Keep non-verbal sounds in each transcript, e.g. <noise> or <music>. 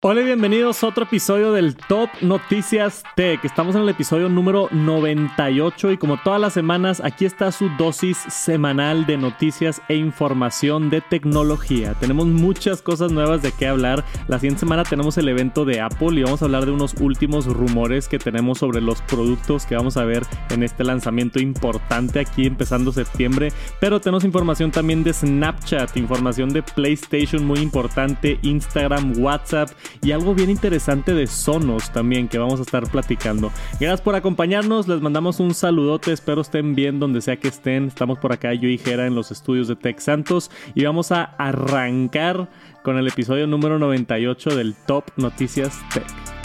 Hola y bienvenidos a otro episodio del Top Noticias Tech. Estamos en el episodio número 98 y como todas las semanas aquí está su dosis semanal de noticias e información de tecnología. Tenemos muchas cosas nuevas de qué hablar. La siguiente semana tenemos el evento de Apple y vamos a hablar de unos últimos rumores que tenemos sobre los productos que vamos a ver en este lanzamiento importante aquí empezando septiembre. Pero tenemos información también de Snapchat, información de PlayStation muy importante, Instagram, WhatsApp y algo bien interesante de Sonos también que vamos a estar platicando. Gracias por acompañarnos, les mandamos un saludote, espero estén bien donde sea que estén. Estamos por acá yo y Jera en los estudios de Tech Santos y vamos a arrancar con el episodio número 98 del Top Noticias Tech.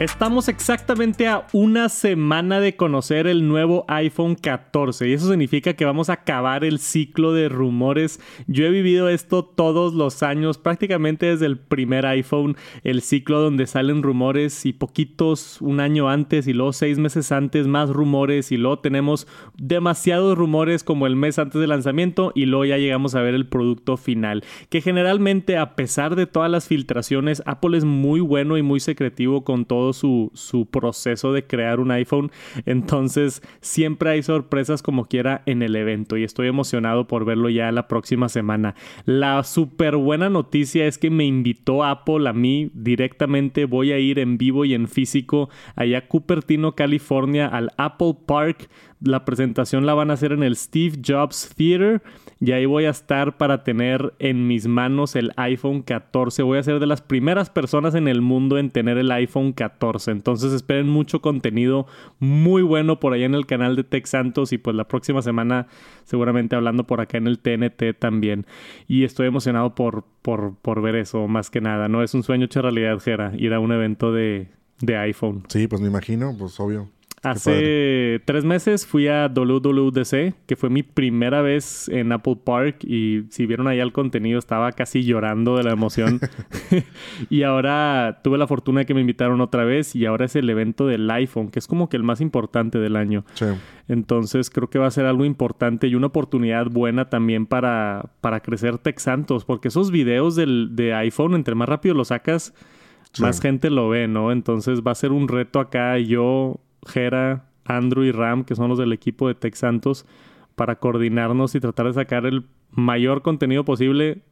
Estamos exactamente a una semana de conocer el nuevo iPhone 14 y eso significa que vamos a acabar el ciclo de rumores. Yo he vivido esto todos los años, prácticamente desde el primer iPhone, el ciclo donde salen rumores y poquitos un año antes y luego seis meses antes más rumores y luego tenemos demasiados rumores como el mes antes del lanzamiento y luego ya llegamos a ver el producto final. Que generalmente a pesar de todas las filtraciones, Apple es muy bueno y muy secretivo con todo su, su proceso de crear un iPhone. Entonces siempre hay sorpresas como quiera en el evento y estoy emocionado por verlo ya la próxima semana. La súper buena noticia es que me invitó Apple a mí directamente. Voy a ir en vivo y en físico allá a Cupertino, California, al Apple Park la presentación la van a hacer en el Steve Jobs Theater y ahí voy a estar para tener en mis manos el iPhone 14. Voy a ser de las primeras personas en el mundo en tener el iPhone 14. Entonces esperen mucho contenido muy bueno por allá en el canal de Tech Santos y pues la próxima semana seguramente hablando por acá en el TNT también. Y estoy emocionado por, por, por ver eso más que nada. No es un sueño hecho realidad, Jera, ir a un evento de, de iPhone. Sí, pues me imagino, pues obvio. Hace tres meses fui a WWDC, que fue mi primera vez en Apple Park y si vieron allá el contenido estaba casi llorando de la emoción. <laughs> <laughs> y ahora tuve la fortuna de que me invitaron otra vez y ahora es el evento del iPhone, que es como que el más importante del año. Entonces creo que va a ser algo importante y una oportunidad buena también para, para crecer Tech Santos, porque esos videos del, de iPhone, entre más rápido lo sacas, más gente lo ve, ¿no? Entonces va a ser un reto acá. Yo Jera, Andrew y Ram, que son los del equipo de Tech Santos, para coordinarnos y tratar de sacar el mayor contenido posible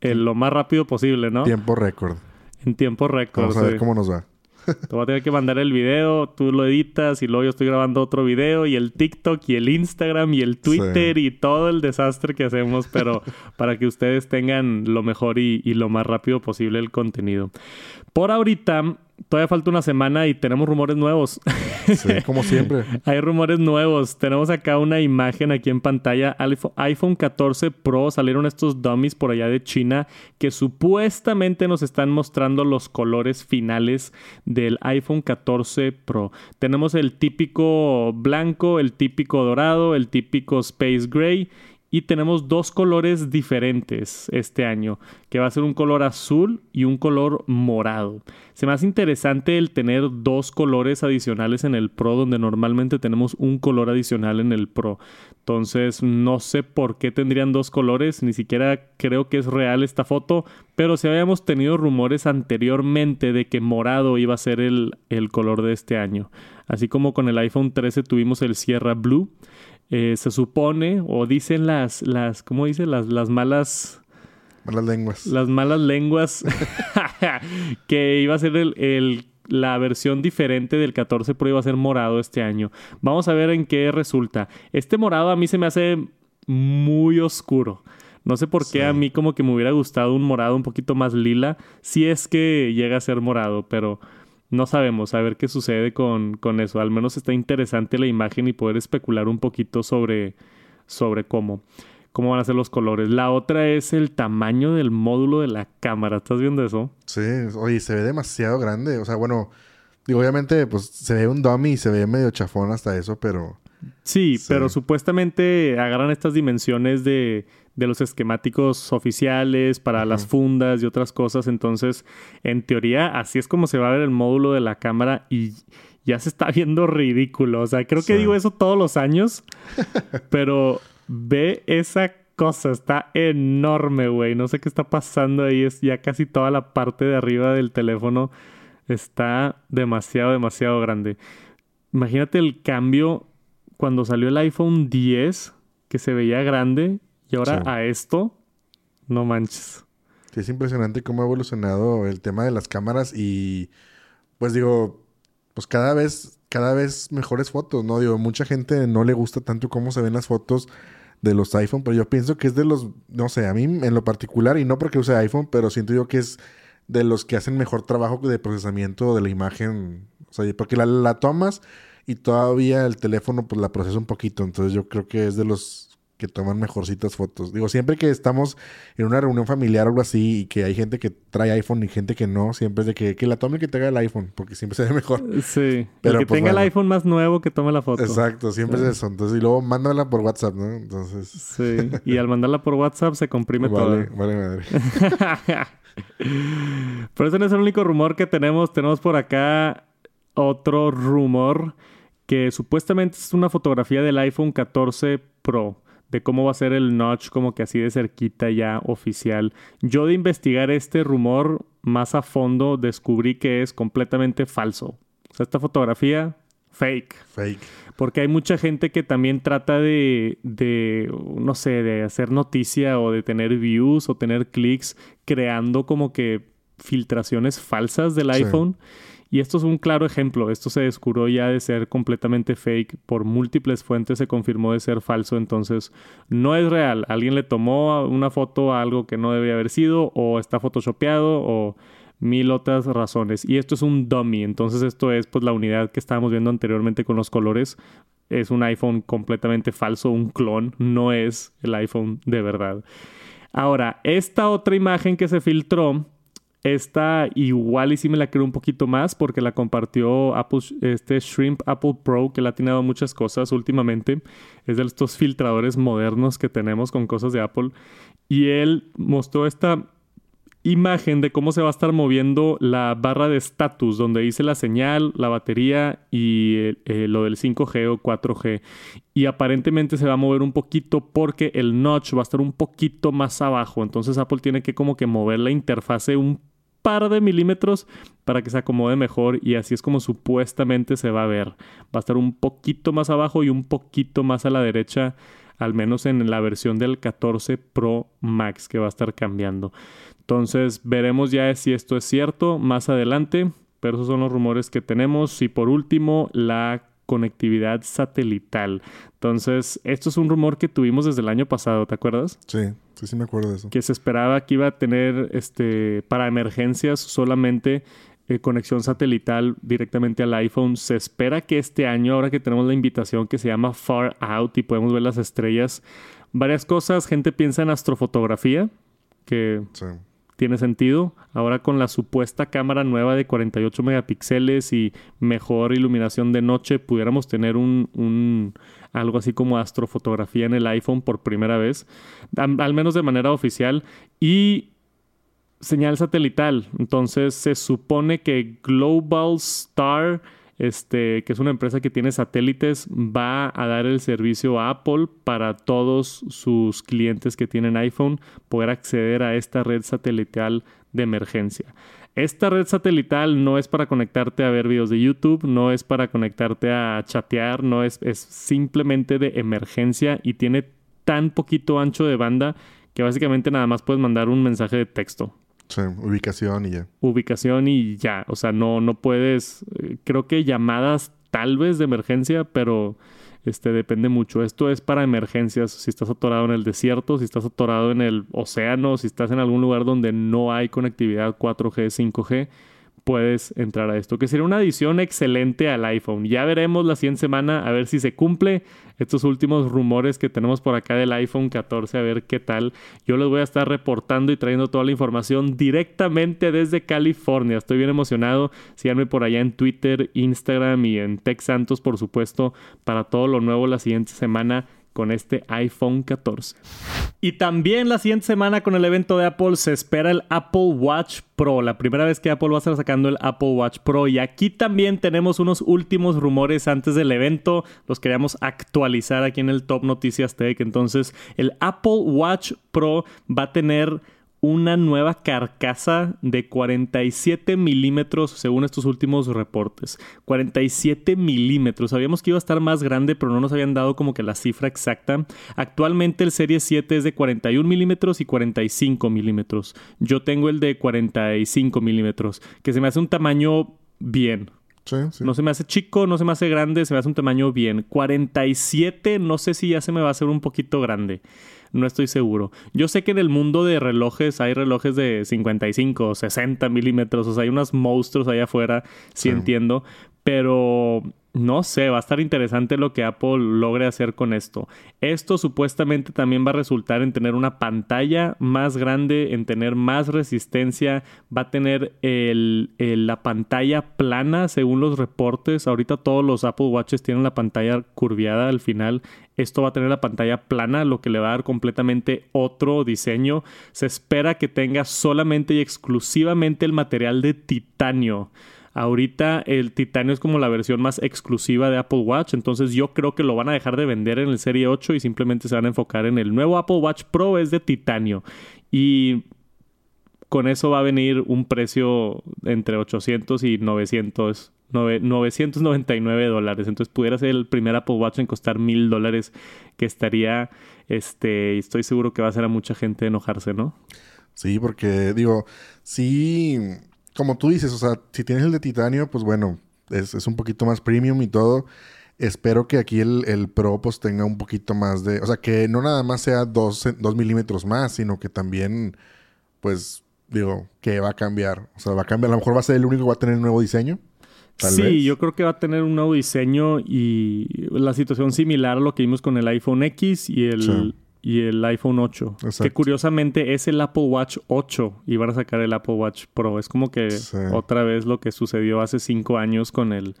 en lo más rápido posible, ¿no? Tiempo récord. En tiempo récord. Vamos a ver cómo nos va. Te voy a tener que mandar el video, tú lo editas y luego yo estoy grabando otro video y el TikTok y el Instagram y el Twitter y todo el desastre que hacemos, pero <laughs> para que ustedes tengan lo mejor y, y lo más rápido posible el contenido. Por ahorita todavía falta una semana y tenemos rumores nuevos. Sí, como siempre. <laughs> Hay rumores nuevos. Tenemos acá una imagen aquí en pantalla. iPhone 14 Pro salieron estos dummies por allá de China que supuestamente nos están mostrando los colores finales del iPhone 14 Pro. Tenemos el típico blanco, el típico dorado, el típico space gray y tenemos dos colores diferentes este año, que va a ser un color azul y un color morado. Se me hace interesante el tener dos colores adicionales en el Pro, donde normalmente tenemos un color adicional en el Pro. Entonces, no sé por qué tendrían dos colores, ni siquiera creo que es real esta foto, pero si habíamos tenido rumores anteriormente de que morado iba a ser el, el color de este año. Así como con el iPhone 13 tuvimos el Sierra Blue. Eh, se supone, o dicen las, las ¿cómo dicen? Las, las malas... Malas lenguas. Las malas lenguas. <laughs> <laughs> que iba a ser el, la versión diferente del 14 Pro iba a ser morado este año. Vamos a ver en qué resulta. Este morado a mí se me hace muy oscuro. No sé por qué a mí como que me hubiera gustado un morado un poquito más lila. Si es que llega a ser morado, pero no sabemos, a ver qué sucede con, con, eso. Al menos está interesante la imagen y poder especular un poquito sobre, sobre cómo, cómo van a ser los colores. La otra es el tamaño del módulo de la cámara. ¿Estás viendo eso? Sí, oye, se ve demasiado grande. O sea, bueno, digo, obviamente, pues se ve un dummy y se ve medio chafón hasta eso, pero... sí. pero supuestamente agarran estas dimensiones de de los esquemáticos oficiales para las fundas y otras cosas. Entonces, en teoría, así es como se va a ver el módulo de la cámara y ya se está <laughs> viendo ridículo. O sea, creo que digo eso todos los años, <laughs> pero ve esa cosa está enorme, güey. No sé qué está pasando ahí. Es ya casi toda la parte de arriba del teléfono está demasiado, demasiado grande. Imagínate el cambio cuando salió el iPhone 10, que se veía grande, y ahora Sí. a esto, no manches. Sí, es impresionante cómo ha evolucionado el tema de las cámaras y pues digo, pues cada vez, cada vez mejores fotos, ¿no? Digo, mucha gente no le gusta tanto cómo se ven las fotos de los iPhone, pero yo pienso que es de los, no sé, a mí en lo particular, y no porque use iPhone, pero siento yo que es de los que hacen mejor trabajo de procesamiento de la imagen, o sea, porque la, la tomas y todavía el teléfono pues la procesa un poquito, entonces yo creo que es de los que toman mejorcitas fotos. Digo, siempre que estamos en una reunión familiar o algo así y que hay gente que trae iPhone y gente que no, siempre es de que, que la tome el que tenga el iPhone, porque siempre <laughs> se ve mejor. Sí. Pero, el que pues, tenga el iPhone más nuevo que tome la foto. Exacto, siempre es eso. Entonces, y luego mándala por WhatsApp, ¿no? Entonces, Sí. Y al mandarla por WhatsApp se comprime vale, todo. vale madre. <laughs> Pero ese no es el único rumor que tenemos. Tenemos por acá otro rumor que supuestamente es una fotografía del iPhone 14 Pro. De cómo va a ser el notch como que así de cerquita ya oficial. Yo de investigar este rumor más a fondo descubrí que es completamente falso. O sea, esta fotografía, fake. Fake. Porque hay mucha gente que también trata de, de, no sé, de hacer noticia o de tener views o tener clics creando como que filtraciones falsas del Sí. Y esto es un claro ejemplo. Esto se descubrió ya de ser completamente fake. Por múltiples fuentes se confirmó de ser falso. Entonces, no es real. Alguien le tomó una foto a algo que no debía haber sido o está photoshopeado o mil otras razones. Y esto es un dummy. Entonces, esto es pues la unidad que estábamos viendo anteriormente con los colores. Es un iPhone completamente falso, un clon. No es el iPhone de verdad. Ahora, esta otra imagen que se filtró, esta igual y sí me la creo un poquito más porque la compartió Apple, este Shrimp Apple Pro que le ha atinado muchas cosas últimamente. Es de estos filtradores modernos que tenemos con cosas de Apple. Y él mostró esta imagen de cómo se va a estar moviendo la barra de estatus, donde dice la señal, la batería y eh, eh, lo del 5G o 4G. Y aparentemente se va a mover un poquito porque el notch va a estar un poquito más abajo. Entonces Apple tiene que como que mover la interfase un par de milímetros para que se acomode mejor y así es como supuestamente se va a ver. Va a estar un poquito más abajo y un poquito más a la derecha, al menos en la versión del 14 Pro Max que va a estar cambiando. Entonces veremos ya si esto es cierto más adelante, pero esos son los rumores que tenemos. Y por último, la conectividad satelital. Entonces, esto es un rumor que tuvimos desde el año pasado, ¿te acuerdas? Sí, sí, sí me acuerdo de eso. Que se esperaba que iba a tener este para emergencias solamente eh, conexión satelital directamente al iPhone. Se espera que este año, ahora que tenemos la invitación que se llama Far Out y podemos ver las estrellas, varias cosas. Gente piensa en astrofotografía, que Sí. Tiene sentido. Ahora con la supuesta cámara nueva de 48 megapíxeles y mejor iluminación de noche, pudiéramos tener un, un- algo así como astrofotografía en el iPhone por primera vez, al, al menos de manera oficial. Y señal satelital. Entonces se supone que Global Star, este, que es una empresa que tiene satélites, va a dar el servicio a Apple para todos sus clientes que tienen iPhone poder acceder a esta red satelital de emergencia. Esta red satelital no es para conectarte a ver videos de YouTube, no es para conectarte a chatear, no es, es simplemente de emergencia y tiene tan poquito ancho de banda que básicamente nada más puedes mandar un mensaje de texto Sí, ubicación y ya. ubicación y ya. O sea, no, no puedes. eh, creo que llamadas tal vez de emergencia, pero este depende mucho. Esto es para emergencias. Si estás atorado en el desierto, si estás atorado en el océano, si estás en algún lugar donde no hay conectividad 4G, 5G, puedes entrar a esto. Que sería una adición excelente al iPhone. Ya veremos la siguiente semana a ver si se cumple estos últimos rumores que tenemos por acá del iPhone 14, a ver qué tal. Yo les voy a estar reportando y trayendo toda la información directamente desde California. Estoy bien emocionado. Síganme por allá en Twitter, Instagram y en Tech Santos, por supuesto, para todo lo nuevo la siguiente semana con este iPhone 14. Y también la siguiente semana con el evento de Apple se espera el Apple Watch Pro, la primera vez que Apple va a estar sacando el Apple Watch Pro. Y aquí también tenemos unos últimos rumores antes del evento, los queríamos actualizar aquí en el Top Noticias Tech. Entonces, el Apple Watch Pro va a tener una nueva carcasa de 47 milímetros según estos últimos reportes. 47 milímetros. Sabíamos que iba a estar más grande, pero no nos habían dado como que la cifra exacta. Actualmente el Serie 7 es de 41 milímetros y 45 milímetros. Yo tengo el de 45 milímetros, que se me hace un tamaño bien. No se me hace chico, no se me hace grande, se me hace un tamaño bien. 47, no sé si ya se me va a hacer un poquito grande no estoy seguro. Yo sé que en el mundo de relojes hay relojes de 55, 60 milímetros, o sea, hay unos monstruos allá afuera, sí, entiendo, pero no sé, va a estar interesante lo que Apple logre hacer con esto. Esto supuestamente también va a resultar en tener una pantalla más grande, en tener más resistencia, va a tener la pantalla plana según los reportes. Ahorita todos los Apple Watches tienen la pantalla curviada al final. Esto va a tener la pantalla plana, lo que le va a dar completamente otro diseño. Se espera que tenga solamente y exclusivamente el material de titanio. Ahorita el titanio es como la versión más exclusiva de Apple Watch, entonces yo creo que lo van a dejar de vender en el Serie 8 y simplemente se van a enfocar en el nuevo Apple Watch Pro es de titanio. Y con eso va a venir un precio entre 800 y 900 999 dólares. Entonces pudiera ser el primer Apple Watch en costar mil dólares que estaría, este, estoy seguro que va a hacer a mucha gente enojarse, ¿no? Sí, porque digo, sí, como tú dices, o sea, si tienes el de titanio, pues bueno, es, un poquito más premium y todo. Espero que aquí el, Pro pues tenga un poquito más de... O sea, que no nada más sea dos, milímetros más, sino que también, pues, digo, que va a cambiar. O sea, va a cambiar. A lo mejor va a ser el único que va a tener un nuevo diseño. Sí, yo creo que va a tener un nuevo diseño y la situación similar a lo que vimos con el iPhone X y el, y el iPhone 8. Que curiosamente es el Apple Watch 8 y van a sacar el Apple Watch Pro. Es como que otra vez lo que sucedió hace cinco años con el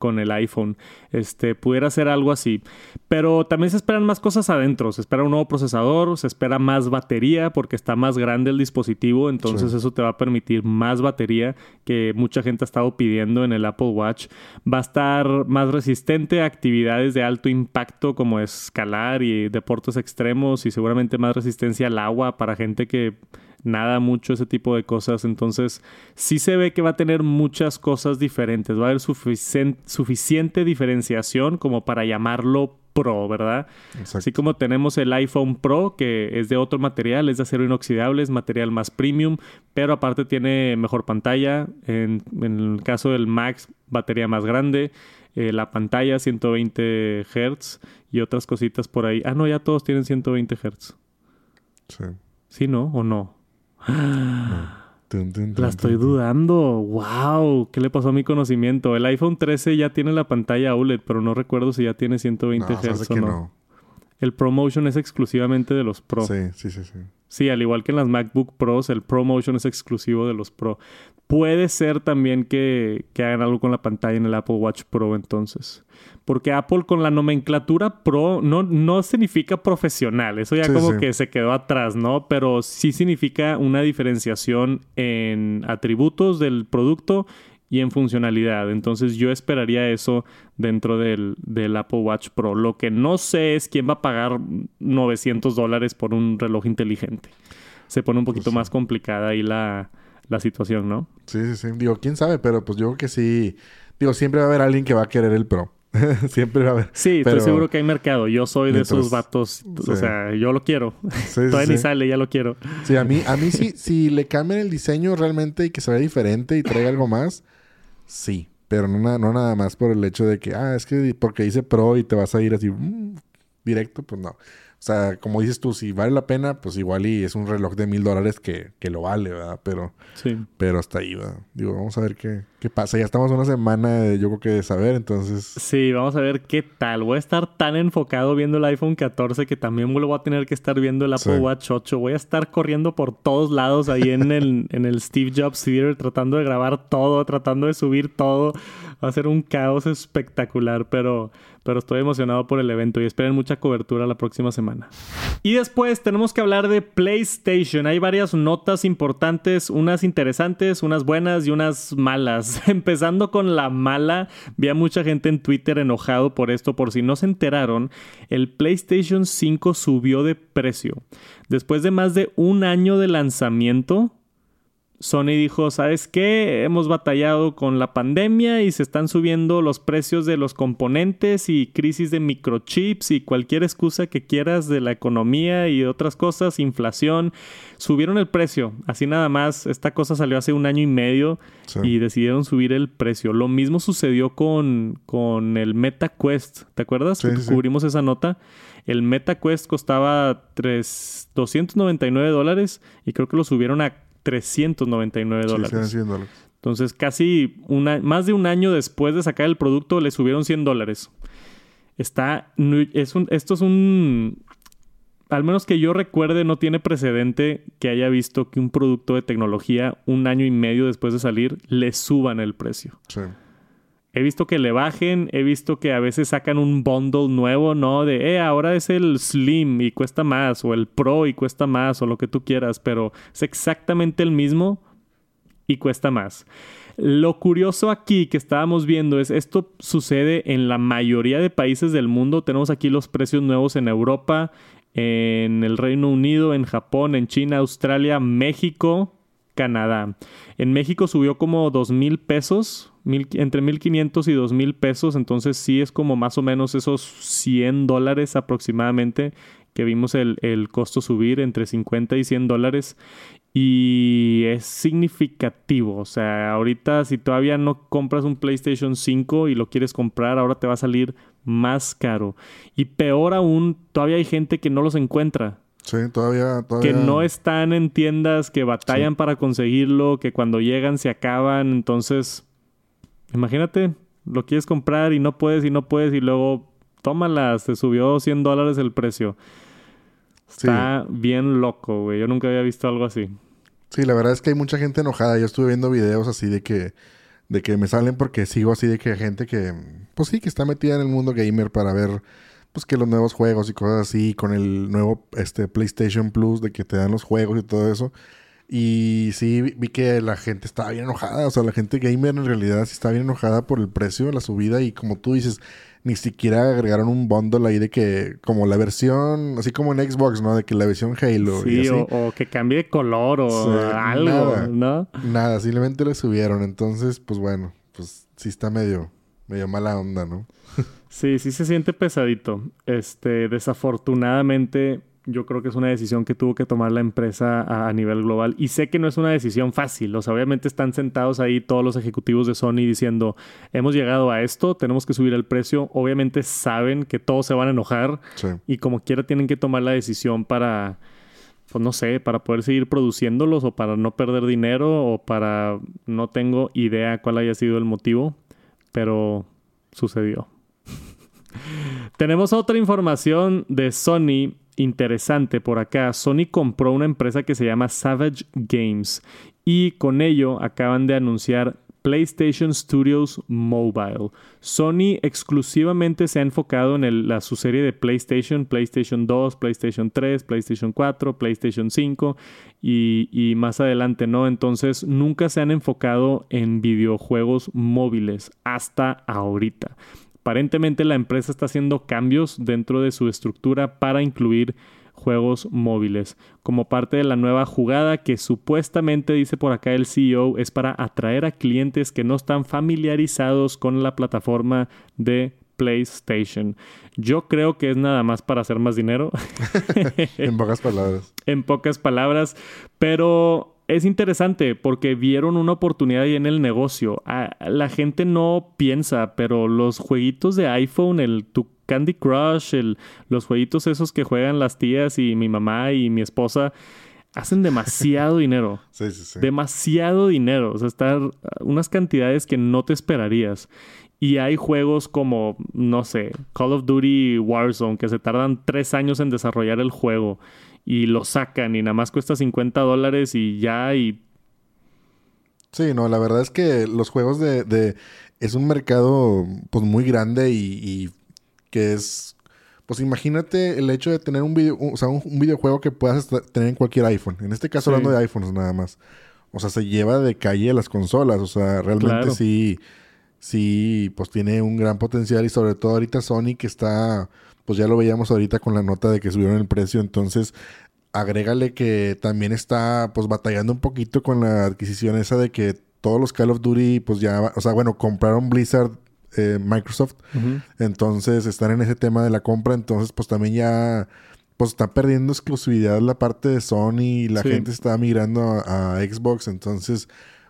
con el iPhone. Este, pudiera ser algo así. Pero también se esperan más cosas adentro. Se espera un nuevo procesador, se espera más batería porque está más grande el dispositivo. Entonces eso te va a permitir más batería que mucha gente ha estado pidiendo en el Apple Watch. Va a estar más resistente a actividades de alto impacto como escalar y deportes extremos y seguramente más resistencia al agua para gente que nada mucho ese tipo de cosas. Entonces, sí se ve que va a tener muchas cosas diferentes. Va a haber suficiente diferenciación como para llamarlo Pro, ¿verdad? Así como tenemos el iPhone Pro, que es de otro material, es de acero inoxidable, es material más premium, pero aparte tiene mejor pantalla. En, el caso del Max, batería más grande. Eh, la pantalla 120 Hz y otras cositas por ahí. Ah, no, ya todos tienen 120 Hz. Sí. ¿Sí, no? ¿O no? La estoy dudando. ¡Wow! ¿Qué le pasó a mi conocimiento? El iPhone 13 ya tiene la pantalla OLED, pero no recuerdo si ya tiene 120 Hz o no. El ProMotion es exclusivamente de los Pro. Sí, sí, sí, sí. Sí, al igual que en las MacBook Pros, el ProMotion es exclusivo de los Pro. Puede ser también que, que, hagan algo con la pantalla en el Apple Watch Pro entonces. Porque Apple con la nomenclatura Pro no, no significa profesional. Eso ya como que se quedó atrás, ¿no? Pero sí significa una diferenciación en atributos del producto y en funcionalidad. Entonces yo esperaría eso dentro del, Apple Watch Pro. Lo que no sé es quién va a pagar 900 dólares por un reloj inteligente. Se pone un poquito pues más complicada ahí la, situación, ¿no? Sí, sí, sí. Digo, quién sabe, pero pues yo creo que sí. Digo, siempre va a haber alguien que va a querer el Pro. <laughs> Siempre va a haber. Sí, estoy seguro que hay mercado. Yo soy de esos vatos. O sea, yo lo quiero. <laughs> Todavía ni sale, ya lo quiero. Sí, a mí, a mí sí, si le cambian el diseño realmente y que se vea diferente y traiga algo más, Sí, pero no, no nada más por el hecho de que, ah, es que porque dice pro y te vas a ir así mm, directo, pues no. O sea, como dices tú, si vale la pena, pues igual y es un reloj de mil dólares que, que, lo vale, ¿verdad? Pero, sí. pero hasta ahí, ¿verdad? Digo, vamos a ver qué, qué pasa. Ya estamos una semana, yo creo que de saber, entonces... Sí, vamos a ver qué tal. Voy a estar tan enfocado viendo el iPhone 14 que también lo voy a tener que estar viendo el Apple Watch 8. Voy a estar corriendo por todos lados ahí en el, <laughs> en el Steve Jobs Theater tratando de grabar todo, tratando de subir todo. Va a ser un caos espectacular, pero, pero estoy emocionado por el evento y esperen mucha cobertura la próxima semana. Y después tenemos que hablar de PlayStation. Hay varias notas importantes, unas interesantes, unas buenas y unas malas. <laughs> Empezando con la mala, vi a mucha gente en Twitter enojado por esto, por si no se enteraron, el PlayStation 5 subió de precio. Después de más de un año de lanzamiento, Sony dijo, ¿sabes qué? Hemos batallado con la pandemia y se están subiendo los precios de los componentes y crisis de microchips y cualquier excusa que quieras de la economía y otras cosas, inflación. Subieron el precio, así nada más. Esta cosa salió hace un año y medio y decidieron subir el precio. Lo mismo sucedió con, con el MetaQuest. ¿Te acuerdas? Cubrimos esa nota. El MetaQuest costaba 3, 299 dólares y creo que lo subieron a 399 dólares. Entonces, casi una, más de un año después de sacar el producto, le subieron 100 dólares. Está. Es un, esto es un. Al menos que yo recuerde, no tiene precedente que haya visto que un producto de tecnología, un año y medio después de salir, le suban el precio. Sí. He visto que le bajen, he visto que a veces sacan un bundle nuevo, ¿no? De, eh, ahora es el Slim y cuesta más, o el Pro y cuesta más, o lo que tú quieras, pero es exactamente el mismo y cuesta más. Lo curioso aquí que estábamos viendo es esto sucede en la mayoría de países del mundo. Tenemos aquí los precios nuevos en Europa, en el Reino Unido, en Japón, en China, Australia, México, Canadá. En México subió como dos mil pesos, mil, entre 1500 y dos mil pesos, entonces sí es como más o menos esos 100 dólares aproximadamente que vimos el, el costo subir entre 50 y 100 dólares y es significativo. O sea, ahorita si todavía no compras un PlayStation 5 y lo quieres comprar, ahora te va a salir más caro. Y peor aún, todavía hay gente que no los encuentra. Sí, todavía, Que no están en tiendas, que batallan para conseguirlo, que cuando llegan se acaban. Entonces, imagínate, lo quieres comprar y no puedes y no puedes y luego, tómala, se subió 100 dólares el precio. Está bien loco, güey. Yo nunca había visto algo así. Sí, la verdad es que hay mucha gente enojada. Yo estuve viendo videos así de que, de que me salen porque sigo así de que hay gente que, pues sí, que está metida en el mundo gamer para ver pues que los nuevos juegos y cosas así, con el nuevo este, PlayStation Plus, de que te dan los juegos y todo eso. Y sí, vi que la gente estaba bien enojada. O sea, la gente gamer en realidad sí está bien enojada por el precio de la subida. Y como tú dices, ni siquiera agregaron un bundle ahí de que, como la versión, así como en Xbox, ¿no? De que la versión Halo. Sí, O, que cambie de color o algo, ¿no? Nada, simplemente le subieron. Entonces, pues bueno, pues sí está medio, medio mala onda, ¿no? <laughs> Sí, sí se siente pesadito. Este, desafortunadamente, yo creo que es una decisión que tuvo que tomar la empresa a, nivel global. Y sé que no es una decisión fácil. O sea, obviamente están sentados ahí todos los ejecutivos de Sony diciendo, hemos llegado a esto, tenemos que subir el precio. Obviamente saben que todos se van a enojar. Y como quiera tienen que tomar la decisión para, pues no sé, para poder seguir produciéndolos o para no perder dinero o para, no tengo idea cuál haya sido el motivo. Pero sucedió. <laughs> Tenemos otra información de Sony interesante por acá. Sony compró una empresa que se llama Savage Games y con ello acaban de anunciar PlayStation Studios Mobile. Sony exclusivamente se ha enfocado en la, su serie de PlayStation, PlayStation 2, PlayStation 3, PlayStation 4, PlayStation 5 y, y, más adelante, ¿no? Entonces nunca se han enfocado en videojuegos móviles hasta ahorita. Aparentemente la empresa está haciendo cambios dentro de su estructura para incluir juegos móviles. Como parte de la nueva jugada que supuestamente dice por acá el CEO es para atraer a clientes que no están familiarizados con la plataforma de PlayStation. Yo creo que es nada más para hacer más dinero. <laughs> en pocas palabras. En pocas palabras, pero es interesante porque vieron una oportunidad ahí en el negocio. Ah, la gente no piensa, pero los jueguitos de iPhone, el tu Candy Crush, el, los jueguitos esos que juegan las tías y mi mamá y mi esposa, hacen demasiado <laughs> dinero. Sí, sí, sí. Demasiado dinero. O sea, están unas cantidades que no te esperarías. Y hay juegos como, no sé, Call of Duty Warzone, que se tardan tres años en desarrollar el juego y lo sacan y nada más cuesta 50 dólares y ya y Sí, no, la verdad es que los juegos de... de es un mercado pues muy grande y, que es... Pues imagínate el hecho de tener un video, o sea, un, videojuego que puedas tener en cualquier iPhone. En este caso hablando de iPhones nada más. O sea, se lleva de calle las consolas. O sea, realmente sí, sí, pues tiene un gran potencial. Y sobre todo ahorita Sony que está, pues ya lo veíamos ahorita con la nota de que subieron el precio. Entonces, agrégale que también está pues batallando un poquito con la adquisición esa de que todos los Call of Duty pues ya, o sea, bueno, compraron Blizzard eh, Microsoft, entonces están en ese tema de la compra, entonces pues también ya pues está perdiendo exclusividad la parte de Sony y la gente está migrando a Xbox, entonces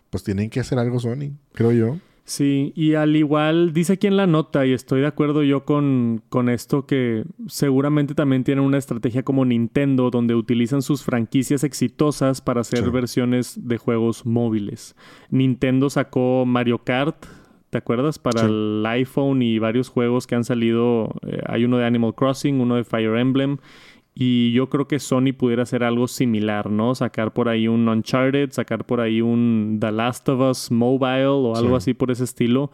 pues tienen que hacer algo Sony, creo yo. Sí, y al igual dice aquí en la nota, y estoy de acuerdo yo con, con esto, que seguramente también tienen una estrategia como Nintendo, donde utilizan sus franquicias exitosas para hacer versiones de juegos móviles. Nintendo sacó Mario Kart, ¿te acuerdas? Para el iPhone y varios juegos que han salido. Eh, hay uno de Animal Crossing, uno de Fire Emblem. Y yo creo que Sony pudiera hacer algo similar, ¿no? Sacar por ahí un Uncharted, sacar por ahí un The Last of Us Mobile o algo así por ese estilo.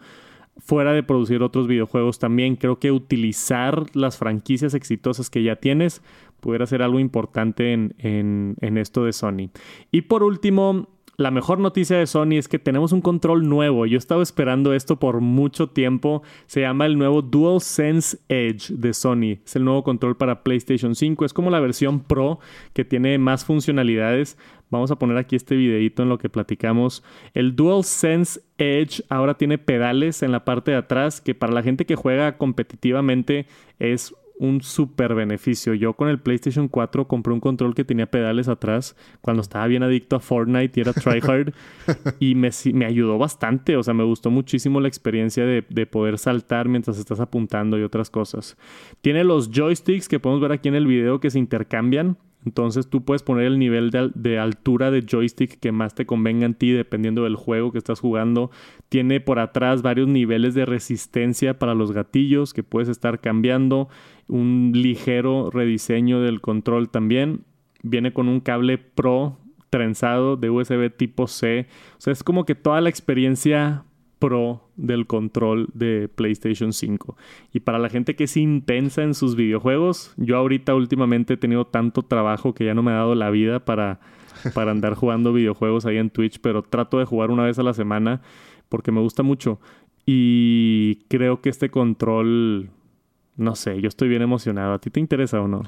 Fuera de producir otros videojuegos también, creo que utilizar las franquicias exitosas que ya tienes pudiera ser algo importante en, en, en esto de Sony. Y por último, la mejor noticia de Sony es que tenemos un control nuevo. Yo he estado esperando esto por mucho tiempo. Se llama el nuevo DualSense Edge de Sony. Es el nuevo control para PlayStation 5. Es como la versión Pro que tiene más funcionalidades. Vamos a poner aquí este videito en lo que platicamos. El DualSense Edge ahora tiene pedales en la parte de atrás que para la gente que juega competitivamente es un súper beneficio. Yo con el PlayStation 4 compré un control que tenía pedales atrás cuando estaba bien adicto a Fortnite y era tryhard <laughs> y me, me, ayudó bastante. O sea, me gustó muchísimo la experiencia de, de, poder saltar mientras estás apuntando y otras cosas. Tiene los joysticks que podemos ver aquí en el video que se intercambian. Entonces tú puedes poner el nivel de, altura de joystick que más te convenga en ti dependiendo del juego que estás jugando. Tiene por atrás varios niveles de resistencia para los gatillos que puedes estar cambiando. Un ligero rediseño del control también. Viene con un cable Pro trenzado de USB tipo C. O sea, es como que toda la experiencia pro del control de PlayStation 5. Y para la gente que es intensa en sus videojuegos, yo ahorita últimamente he tenido tanto trabajo que ya no me ha dado la vida para, <laughs> para andar jugando videojuegos ahí en Twitch, pero trato de jugar una vez a la semana porque me gusta mucho. Y creo que este control, no sé, yo estoy bien emocionado. ¿A ti te interesa o no?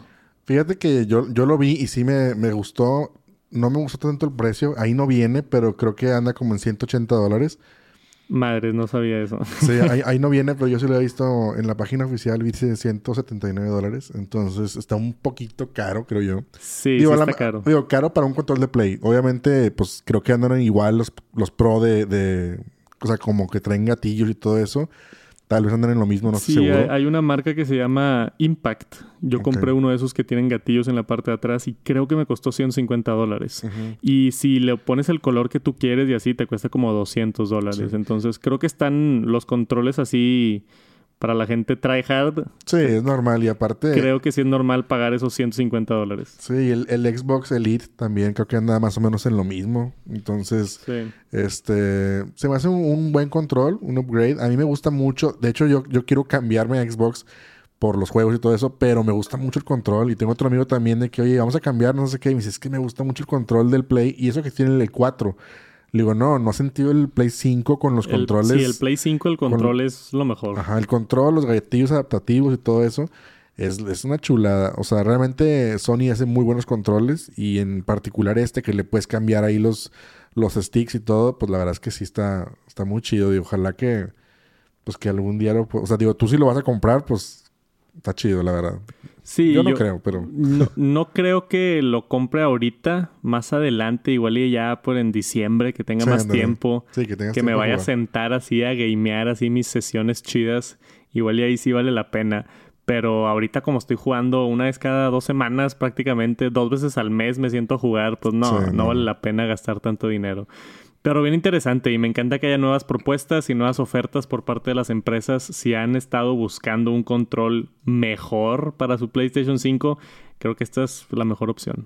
Fíjate que yo, yo lo vi y sí me, me gustó. No me gustó tanto el precio. Ahí no viene, pero creo que anda como en 180 dólares. Madres, no sabía eso. <laughs> Sí, ahí, no viene, pero yo sí lo he visto en la página oficial, dice 179 dólares. Entonces está un poquito caro, creo yo. Sí, sí está caro. Digo, caro para un control de Play. Obviamente, pues creo que andan igual los, los Pro de, de... O sea, como que traen gatillos y todo eso. Tal vez andan en lo mismo, no estoy sí, seguro. Hay, una marca que se llama Impact. Yo compré uno de esos que tienen gatillos en la parte de atrás y creo que me costó 150 dólares. Y si le pones el color que tú quieres y así, te cuesta como 200 dólares. Entonces creo que están los controles así para la gente tryhard. Sí, es normal. Y aparte. Creo que sí es normal pagar esos 150 dólares. Sí, el, el, Xbox Elite también creo que anda más o menos en lo mismo. Entonces, este. Se me hace un, buen control, un upgrade. A mí me gusta mucho. De hecho, yo, yo quiero cambiarme a Xbox por los juegos y todo eso, pero me gusta mucho el control. Y tengo otro amigo también de que, oye, vamos a cambiar, no sé qué. Y me dice, es que me gusta mucho el control del Play. Y eso que tiene el 4. Le digo, no, no has sentido el Play 5 con los controles. Sí, el Play 5, el control es lo mejor. Ajá, el control, los gatillos adaptativos y todo eso. Es, es, una chulada. O sea, realmente Sony hace muy buenos controles. Y en particular este, que le puedes cambiar ahí los, los sticks y todo, pues la verdad es que sí está, está muy chido. Y ojalá que, pues que algún día lo. O sea, digo, tú si lo vas a comprar, pues está chido, la verdad. Sí, yo no creo, pero. No, creo que lo compre ahorita, más adelante, igual y ya por en diciembre, que tenga más tiempo. Sí, que, que me vaya a sentar así a gamear así mis sesiones chidas. Igual y ahí sí vale la pena. Pero ahorita como estoy jugando una vez cada dos semanas prácticamente, dos veces al mes me siento a jugar, pues no, no vale la pena gastar tanto dinero. Pero bien interesante y me encanta que haya nuevas propuestas y nuevas ofertas por parte de las empresas si han estado buscando un control mejor para su PlayStation 5. Creo que esta es la mejor opción.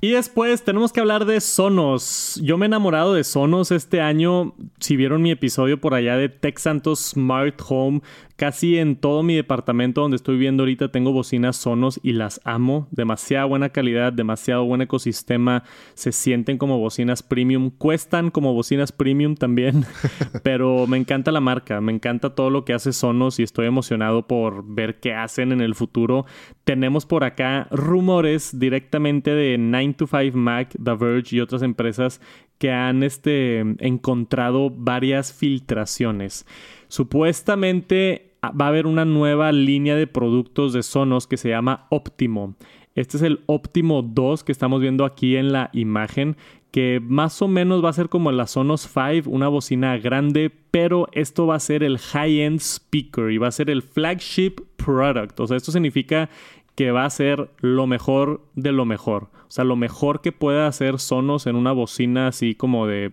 Y después tenemos que hablar de Sonos. Yo me he enamorado de Sonos este año. Si vieron mi episodio por allá de Tech Santos Smart Home, casi en todo mi departamento donde estoy viendo ahorita tengo bocinas Sonos y las amo. Demasiada buena calidad, demasiado buen ecosistema. Se sienten como bocinas premium. Cuestan como bocinas premium también. <laughs> pero me encanta la marca. Me encanta todo lo que hace Sonos y estoy emocionado por ver qué hacen en el futuro. Tenemos por acá rumores directamente de 9 to 5 Mac, The Verge y otras empresas que han este, encontrado varias filtraciones. Supuestamente ah, va a haber una nueva línea de productos de Sonos que se llama Optimo. Este es el Optimo 2 que estamos viendo aquí en la imagen, que más o menos va a ser como la Sonos 5, una bocina grande, pero esto va a ser el high-end speaker y va a ser el flagship product. O sea, esto significa que va a ser lo mejor de lo mejor. O sea, lo mejor que pueda hacer Sonos en una bocina así como de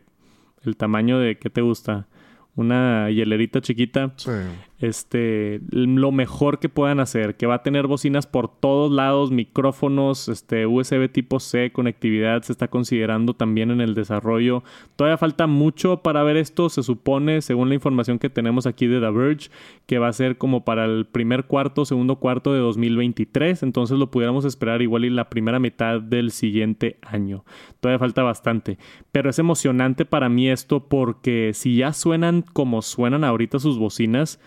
el tamaño de ¿qué te gusta? Una hielerita chiquita. Sí este, lo mejor que puedan hacer, que va a tener bocinas por todos lados, micrófonos, este, USB tipo C, conectividad se está considerando también en el desarrollo. Todavía falta mucho para ver esto, se supone, según la información que tenemos aquí de The Verge, que va a ser como para el primer cuarto, segundo cuarto de 2023, entonces lo pudiéramos esperar igual y la primera mitad del siguiente año. Todavía falta bastante, pero es emocionante para mí esto porque si ya suenan como suenan ahorita sus bocinas,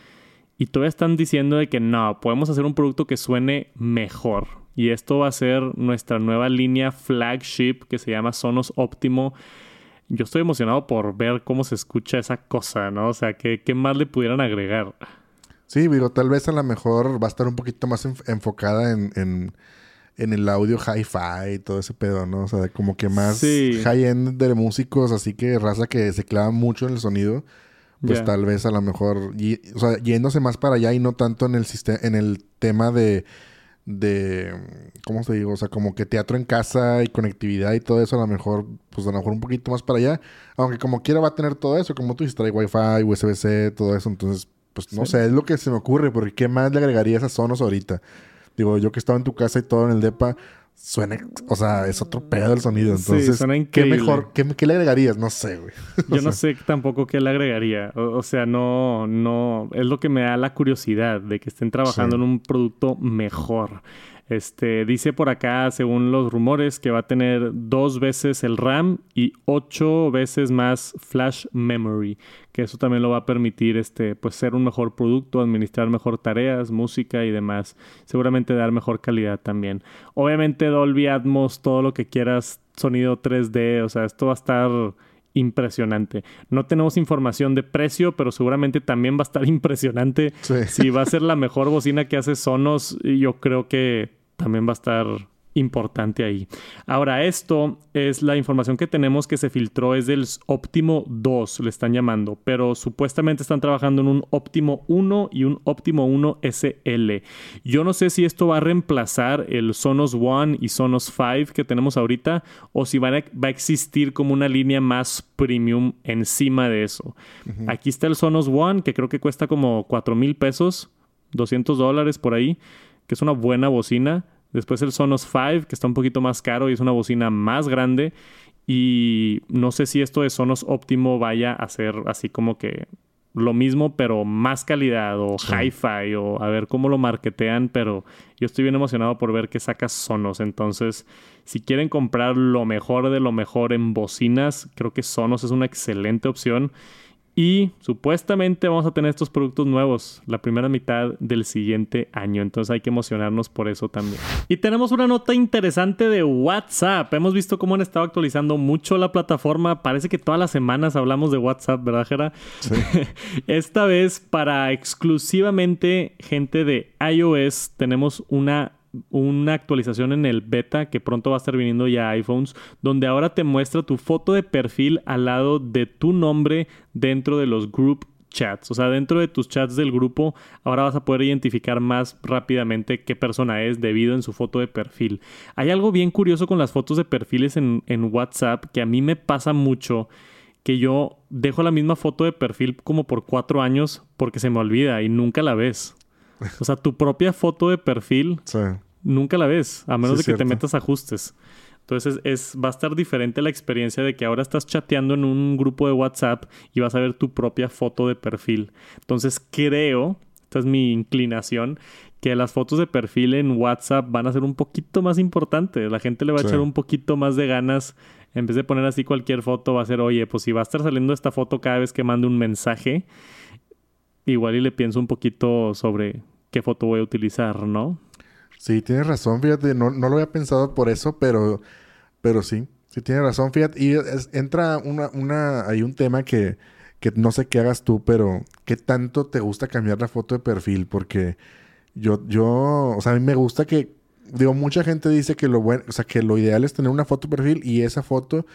y todavía están diciendo de que no, podemos hacer un producto que suene mejor. Y esto va a ser nuestra nueva línea flagship que se llama Sonos Optimo. Yo estoy emocionado por ver cómo se escucha esa cosa, ¿no? O sea, ¿qué, qué más le pudieran agregar? Sí, digo, tal vez a lo mejor va a estar un poquito más enfocada en, en, en, el audio hi-fi y todo ese pedo, ¿no? O sea, como que más high-end de músicos, así que raza que se clava mucho en el sonido pues tal vez a lo mejor, o sea, yéndose más para allá y no tanto en el sistema, en el tema de, de, ¿cómo se digo? O sea, como que teatro en casa y conectividad y todo eso, a lo mejor, pues a lo mejor un poquito más para allá, aunque como quiera va a tener todo eso, como tú dices, trae Wi-Fi, USB-C, todo eso, entonces, pues no sé, es lo que se me ocurre, porque ¿qué más le agregaría a esas zonas ahorita? Digo, yo que estaba en tu casa y todo en el DEPA, suena, o sea, es otro pedo el sonido. Entonces, ¿qué mejor, qué, le agregarías? No sé, güey. <laughs> Yo no sé tampoco qué le agregaría. O, sea, no, no, es lo que me da la curiosidad de que estén trabajando en un producto mejor. Este, dice por acá, según los rumores, que va a tener dos veces el RAM y ocho veces más flash memory, que eso también lo va a permitir, este, pues ser un mejor producto, administrar mejor tareas, música y demás. Seguramente dar mejor calidad también. Obviamente Dolby Atmos, todo lo que quieras, sonido 3D, o sea, esto va a estar impresionante. No tenemos información de precio, pero seguramente también va a estar <laughs> impresionante. Si va a ser la mejor bocina que hace Sonos, yo creo que también va a estar importante ahí. Ahora, esto es la información que tenemos que se filtró, es del óptimo 2, le están llamando, pero supuestamente están trabajando en un óptimo 1 y un óptimo 1 SL. Yo no sé si esto va a reemplazar el Sonos One y Sonos 5 que tenemos ahorita, o si va a, existir como una línea más premium encima de eso. Aquí está el Sonos One, que creo que cuesta como 4 mil pesos, 200 dólares por ahí que es una buena bocina. Después el Sonos 5, que está un poquito más caro y es una bocina más grande. Y no sé si esto de Sonos óptimo vaya a ser así como que lo mismo, pero más calidad o hi-fi o a ver cómo lo marketean. Pero yo estoy bien emocionado por ver qué sacas Sonos. Entonces, si quieren comprar lo mejor de lo mejor en bocinas, creo que Sonos es una excelente opción. Y supuestamente vamos a tener estos productos nuevos la primera mitad del siguiente año. Entonces hay que emocionarnos por eso también. Y tenemos una nota interesante de WhatsApp. Hemos visto cómo han estado actualizando mucho la plataforma. Parece que todas las semanas hablamos de WhatsApp, ¿verdad, Jera? Sí. <laughs> Esta vez para exclusivamente gente de iOS tenemos una una actualización en el beta que pronto va a estar viniendo ya a iPhones, donde ahora te muestra tu foto de perfil al lado de tu nombre dentro de los group chats. O sea, dentro de tus chats del grupo, ahora vas a poder identificar más rápidamente qué persona es debido en su foto de perfil. Hay algo bien curioso con las fotos de perfiles en, en WhatsApp que a mí me pasa mucho que yo dejo la misma foto de perfil como por cuatro años porque se me olvida y nunca la ves. O sea, tu propia foto de perfil nunca la ves, a menos Sí, de que te metas ajustes. Entonces es, va a estar diferente la experiencia de que ahora estás chateando en un grupo de WhatsApp y vas a ver tu propia foto de perfil. Entonces creo, esta es mi inclinación, que las fotos de perfil en WhatsApp van a ser un poquito más importantes. La gente le va a Sí. echar un poquito más de ganas. En vez de poner así cualquier foto, va a ser, oye, pues si va a estar saliendo esta foto cada vez que mande un mensaje, igual y le pienso un poquito sobre qué foto voy a utilizar, ¿no? Sí, tienes razón, fíjate, no, no lo había pensado por eso, pero, pero sí, sí tienes razón, fíjate. Y entra una, una, hay un tema que, que no sé qué hagas tú, pero ¿qué tanto te gusta cambiar la foto de perfil? Porque yo, yo, o sea, a mí me gusta que, digo, mucha gente dice que lo bueno, o sea, que lo ideal es tener una foto de perfil y esa foto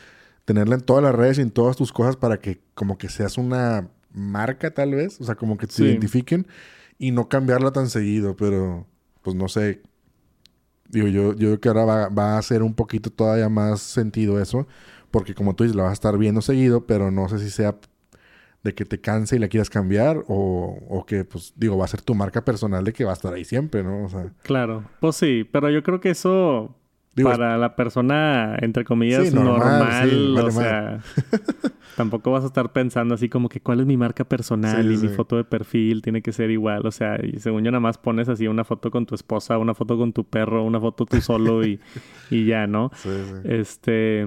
tenerla en todas las redes y en todas tus cosas para que como que seas una marca tal vez, o sea, como que te Sí. identifiquen y no cambiarla tan seguido, pero pues no sé. Digo, yo, yo creo que ahora va, va a hacer un poquito todavía más sentido eso, porque como tú dices, la vas a estar viendo seguido, pero no sé si sea de que te canse y la quieras cambiar o, o que, pues, digo, va a ser tu marca personal de que va a estar ahí siempre, ¿no? O sea, Claro, pues sí, pero yo creo que eso Digo, para la persona, entre comillas, Sí, normal, normal, sí, vale o sea, <laughs> tampoco vas a estar pensando así como que cuál es mi marca personal Sí, y mi foto de perfil tiene que ser igual, o sea, y según yo nada más pones así una foto con tu esposa, una foto con tu perro, una foto tú solo y, <laughs> y ya, ¿no? sí, sí. Este,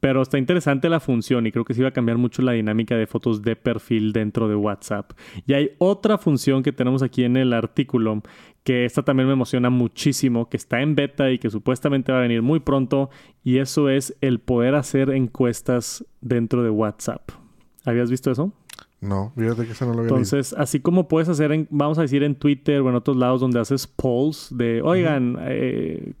pero está interesante la función y creo que sí va a cambiar mucho la dinámica de fotos de perfil dentro de WhatsApp. Y hay otra función que tenemos aquí en el artículo que esta también me emociona muchísimo, que está en beta y que supuestamente va a venir muy pronto y eso es el poder hacer encuestas dentro de WhatsApp. ¿Habías visto eso? No, fíjate que eso no lo había leído. Entonces, así como puedes hacer, en, vamos a decir, en Twitter o en otros lados donde haces polls de, oigan, eh,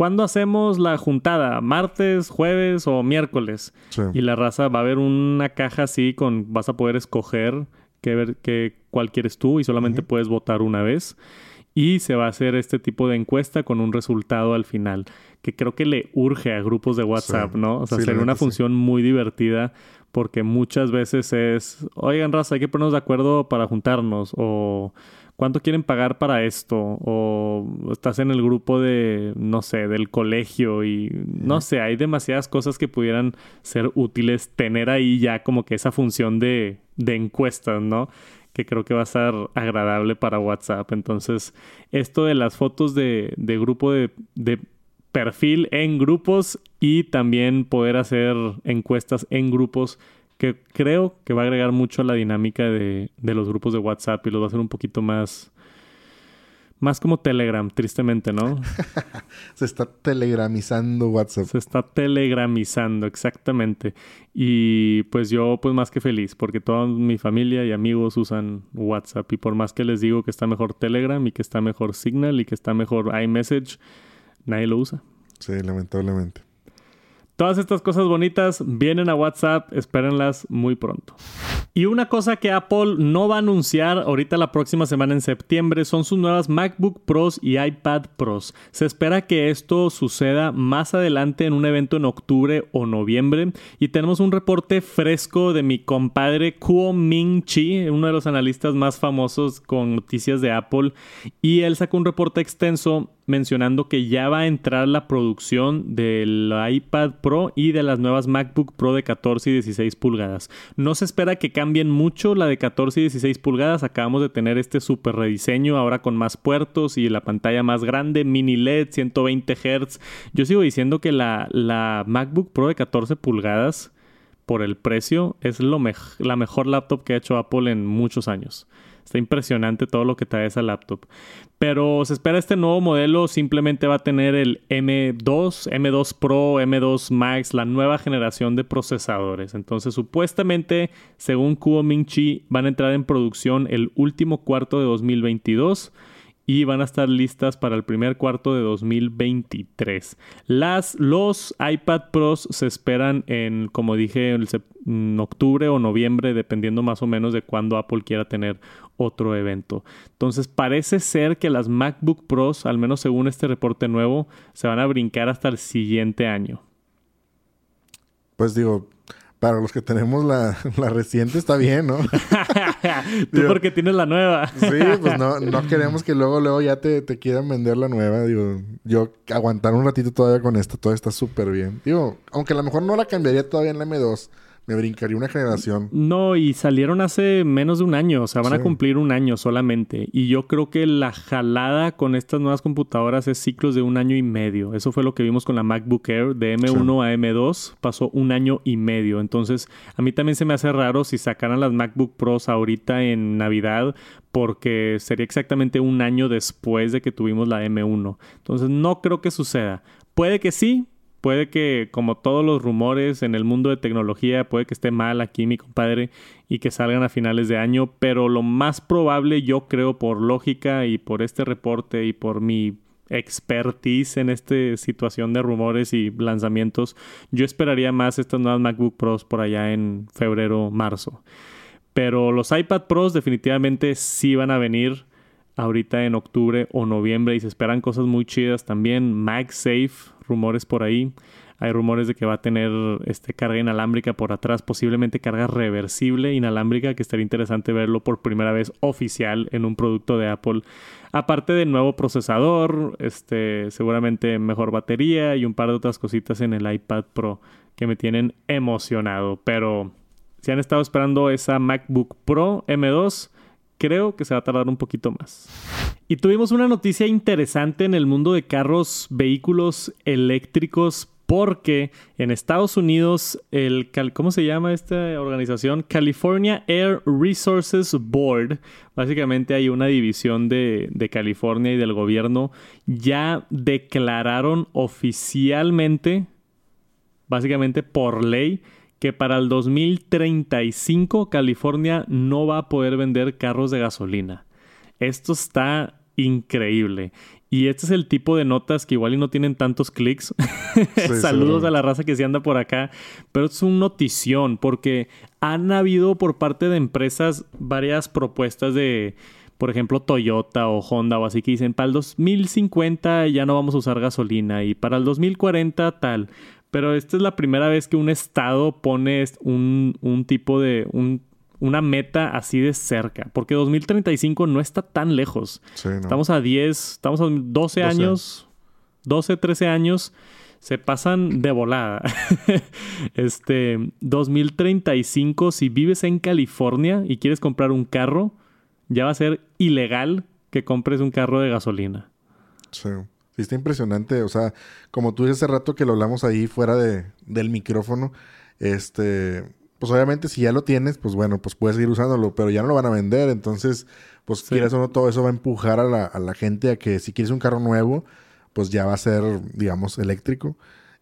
¿cuándo hacemos la juntada? ¿Martes, jueves o miércoles? Sí. Y la raza va a haber una caja así con, vas a poder escoger qué ver, qué, cuál quieres tú y solamente puedes votar una vez. Y se va a hacer este tipo de encuesta con un resultado al final, que creo que le urge a grupos de WhatsApp, Sí. ¿no? O sea, Sí, sería una función muy divertida porque muchas veces es, oigan, raza, hay que ponernos de acuerdo para juntarnos o cuánto quieren pagar para esto o estás en el grupo de, no sé, del colegio y no sé, hay demasiadas cosas que pudieran ser útiles tener ahí ya como que esa función de, de encuestas, ¿no? Que creo que va a estar agradable para WhatsApp. Entonces, esto de las fotos de, de grupo de, de perfil en grupos y también poder hacer encuestas en grupos que creo que va a agregar mucho a la dinámica de, de los grupos de WhatsApp y los va a hacer un poquito más más como Telegram, tristemente, ¿no? <laughs> Se está telegramizando WhatsApp. Se está telegramizando, exactamente. Y pues yo, pues más que feliz, porque toda mi familia y amigos usan WhatsApp. Y por más que les digo que está mejor Telegram y que está mejor Signal y que está mejor iMessage, nadie lo usa. Sí, lamentablemente. Todas estas cosas bonitas vienen a WhatsApp, espérenlas muy pronto. Y una cosa que Apple no va a anunciar ahorita la próxima semana en septiembre son sus nuevas MacBook Pros y iPad Pros. Se espera que esto suceda más adelante en un evento en octubre o noviembre y tenemos un reporte fresco de mi compadre Kuo Ming Chi, uno de los analistas más famosos con noticias de Apple y él sacó un reporte extenso mencionando que ya va a entrar la producción del iPad Pro y de las nuevas MacBook Pro de 14 y 16 pulgadas. No se espera que cambien mucho la de 14 y 16 pulgadas. Acabamos de tener este super rediseño ahora con más puertos y la pantalla más grande, mini LED, 120 Hz. Yo sigo diciendo que la, MacBook Pro de 14 pulgadas por el precio es lo la mejor laptop que ha hecho Apple en muchos años. Está impresionante todo lo que trae esa laptop. Pero se espera este nuevo modelo simplemente va a tener el M2, M2 Pro, M2 Max, la nueva generación de procesadores. Entonces, supuestamente, según Kuo Ming Chi, van a entrar en producción el último cuarto de 2022 y van a estar listas para el primer cuarto de 2023. Las, los iPad Pros se esperan en, como dije, en, octubre o noviembre, dependiendo más o menos de cuándo Apple quiera tener otro evento. Entonces parece ser que las MacBook Pros, al menos según este reporte nuevo, se van a brincar hasta el siguiente año. Pues digo, para los que tenemos la, <laughs> reciente está bien, ¿no? <laughs> Tú porque tienes la nueva. sí, pues no, no queremos que luego, luego ya te, te, quieran vender la nueva. Digo, yo aguantar un ratito todavía con esta, todo está súper bien. Digo, aunque a lo mejor no la cambiaría todavía en la M2 me brincaría una generación. No, y salieron hace menos de un año, o sea, van a cumplir un año solamente. Y yo creo que la jalada con estas nuevas computadoras es ciclos de un año y medio. Eso fue lo que vimos con la MacBook Air de M1 a M2, pasó un año y medio. Entonces, a mí también se me hace raro si sacaran las MacBook Pros ahorita en Navidad, porque sería exactamente un año después de que tuvimos la M1. Entonces, no creo que suceda. Puede que sí, Puede que, como todos los rumores en el mundo de tecnología, puede que esté mal aquí mi compadre y que salgan a finales de año, pero lo más probable, yo creo, por lógica y por este reporte y por mi expertise en esta situación de rumores y lanzamientos, yo esperaría más estas nuevas MacBook Pros por allá en febrero, marzo. Pero los iPad Pros definitivamente sí van a venir ahorita en octubre o noviembre y se esperan cosas muy chidas también. MagSafe, rumores por ahí. Hay rumores de que va a tener este, carga inalámbrica por atrás, posiblemente carga reversible inalámbrica, que estaría interesante verlo por primera vez oficial en un producto de Apple. Aparte del nuevo procesador, este, seguramente mejor batería y un par de otras cositas en el iPad Pro que me tienen emocionado. Pero si han estado esperando esa MacBook Pro M2, creo que se va a tardar un poquito más. Y tuvimos una noticia interesante en el mundo de carros, vehículos eléctricos, porque en Estados Unidos, el, ¿cómo se llama esta organización? California Air Resources Board, básicamente hay una división de, de California y del gobierno, ya declararon oficialmente, básicamente por ley, que para el 2035 California no va a poder vender carros de gasolina. Esto está increíble. Y este es el tipo de notas que igual y no tienen tantos clics. <laughs> Saludos a la raza que se anda por acá. Pero es una notición porque han habido por parte de empresas varias propuestas de, por ejemplo, Toyota o Honda o así que dicen, para el 2050 ya no vamos a usar gasolina y para el 2040 tal. Pero esta es la primera vez que un estado pone un, un tipo de... Un, una meta así de cerca, porque 2035 no está tan lejos. Estamos a 10, estamos a 12, años, 12, 13 años, se pasan de volada. <laughs> este, 2035, si vives en California y quieres comprar un carro, ya va a ser ilegal que compres un carro de gasolina. Sí está impresionante. O sea, como tú dices hace rato que lo hablamos ahí fuera de, del micrófono, este, pues obviamente si ya lo tienes, pues bueno, pues puedes seguir usándolo, pero ya no lo van a vender. Entonces, pues quieres o no, todo eso va a empujar a la, a la gente a que si quieres un carro nuevo, pues ya va a ser, digamos, eléctrico.